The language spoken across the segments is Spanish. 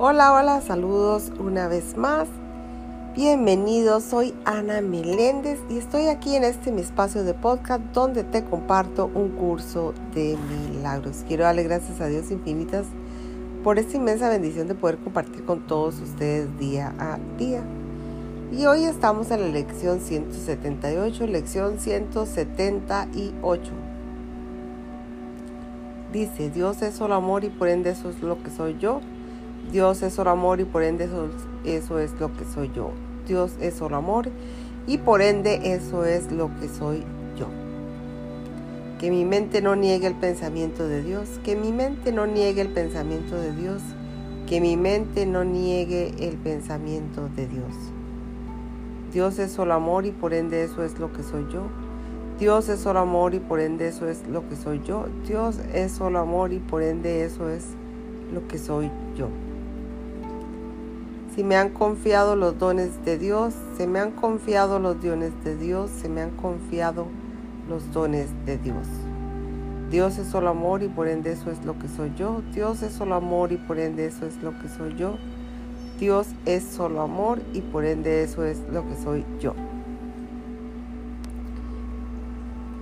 Hola, hola, saludos una vez más. Bienvenidos, soy Ana Meléndez y estoy aquí en este mi espacio de podcast donde te comparto un curso de milagros. Quiero darle gracias a Dios infinitas por esta inmensa bendición de poder compartir con todos ustedes día a día. Y hoy estamos en la lección 178, lección 178. Dice, Dios es solo amor y por ende eso es lo que soy yo. Dios es solo amor y por ende eso, eso es lo que soy yo. Dios es solo amor y por ende eso es lo que soy yo. Que mi mente no niegue el pensamiento de Dios, que mi mente no niegue el pensamiento de Dios, que mi mente no niegue el pensamiento de Dios. Dios es solo amor y por ende eso es lo que soy yo. Dios es solo amor y por ende eso es lo que soy yo. Dios es solo amor y por ende eso es lo que soy yo. Si me han confiado los dones de Dios, se me han confiado los dones de Dios, se me han confiado los dones de Dios. Dios es solo amor y por ende eso es lo que soy yo. Dios es solo amor y por ende eso es lo que soy yo. Dios es solo amor y por ende eso es lo que soy yo.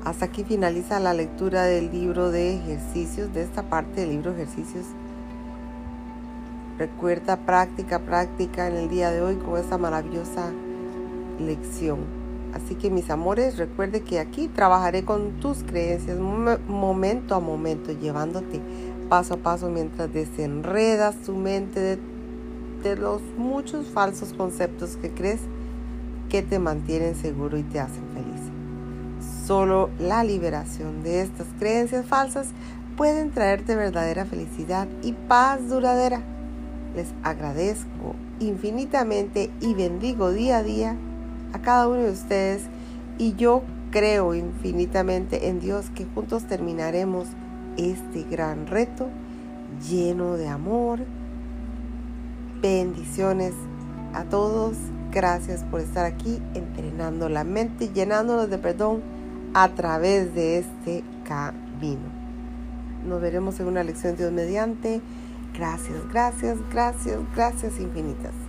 Hasta aquí finaliza la lectura del libro de ejercicios, de esta parte del libro de ejercicios Recuerda práctica, práctica en el día de hoy con esta maravillosa lección. Así que mis amores, recuerde que aquí trabajaré con tus creencias momento a momento, llevándote paso a paso mientras desenredas tu mente de, de los muchos falsos conceptos que crees que te mantienen seguro y te hacen feliz. Solo la liberación de estas creencias falsas pueden traerte verdadera felicidad y paz duradera. Les agradezco infinitamente y bendigo día a día a cada uno de ustedes y yo creo infinitamente en Dios que juntos terminaremos este gran reto lleno de amor. Bendiciones a todos. Gracias por estar aquí entrenando la mente, llenándonos de perdón a través de este camino. Nos veremos en una lección de Dios mediante. Gracias, gracias, gracias, gracias infinitas.